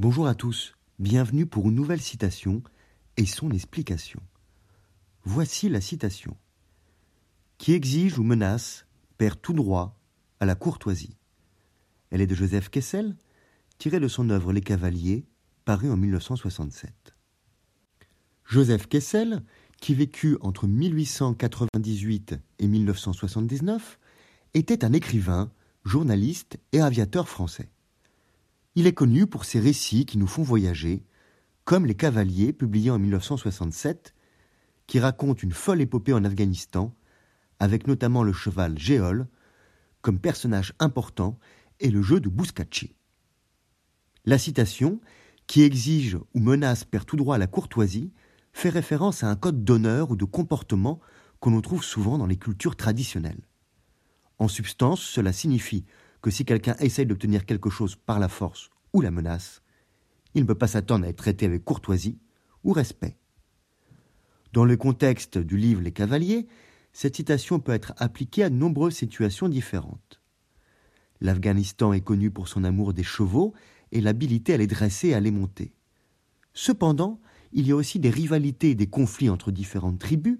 Bonjour à tous, bienvenue pour une nouvelle citation et son explication. Voici la citation. Qui exige ou menace perd tout droit à la courtoisie. Elle est de Joseph Kessel, tirée de son œuvre Les Cavaliers, parue en 1967. Joseph Kessel, qui vécut entre 1898 et 1979, était un écrivain, journaliste et aviateur français. Il est connu pour ses récits qui nous font voyager, comme Les Cavaliers, publié en 1967, qui raconte une folle épopée en Afghanistan, avec notamment le cheval Géol, comme personnage important, et le jeu de Bouskachi. La citation, qui exige ou menace perd tout droit à la courtoisie, fait référence à un code d'honneur ou de comportement qu'on trouve souvent dans les cultures traditionnelles. En substance, cela signifie que si quelqu'un essaye d'obtenir quelque chose par la force ou la menace, il ne peut pas s'attendre à être traité avec courtoisie ou respect. Dans le contexte du livre Les Cavaliers, cette citation peut être appliquée à nombreuses situations différentes. L'Afghanistan est connu pour son amour des chevaux et l'habilité à les dresser et à les monter. Cependant, il y a aussi des rivalités et des conflits entre différentes tribus,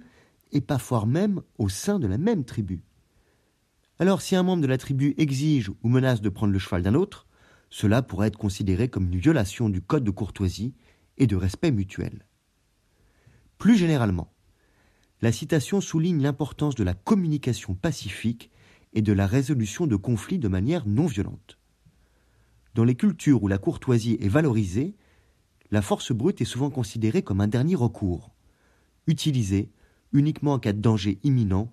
et parfois même au sein de la même tribu. Alors si un membre de la tribu exige ou menace de prendre le cheval d'un autre, cela pourrait être considéré comme une violation du code de courtoisie et de respect mutuel. Plus généralement, la citation souligne l'importance de la communication pacifique et de la résolution de conflits de manière non violente. Dans les cultures où la courtoisie est valorisée, la force brute est souvent considérée comme un dernier recours, utilisée uniquement en cas de danger imminent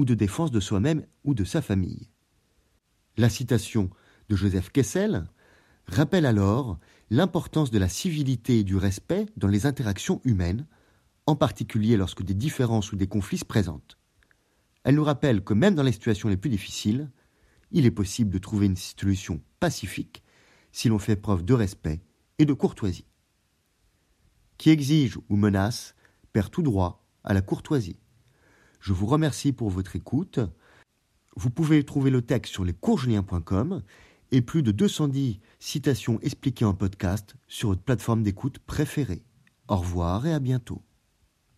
ou de défense de soi-même ou de sa famille. La citation de Joseph Kessel rappelle alors l'importance de la civilité et du respect dans les interactions humaines, en particulier lorsque des différences ou des conflits se présentent. Elle nous rappelle que même dans les situations les plus difficiles, il est possible de trouver une solution pacifique si l'on fait preuve de respect et de courtoisie. Qui exige ou menace perd tout droit à la courtoisie. Je vous remercie pour votre écoute. Vous pouvez trouver le texte sur lescoursjulien.com et plus de 210 citations expliquées en podcast sur votre plateforme d'écoute préférée. Au revoir et à bientôt.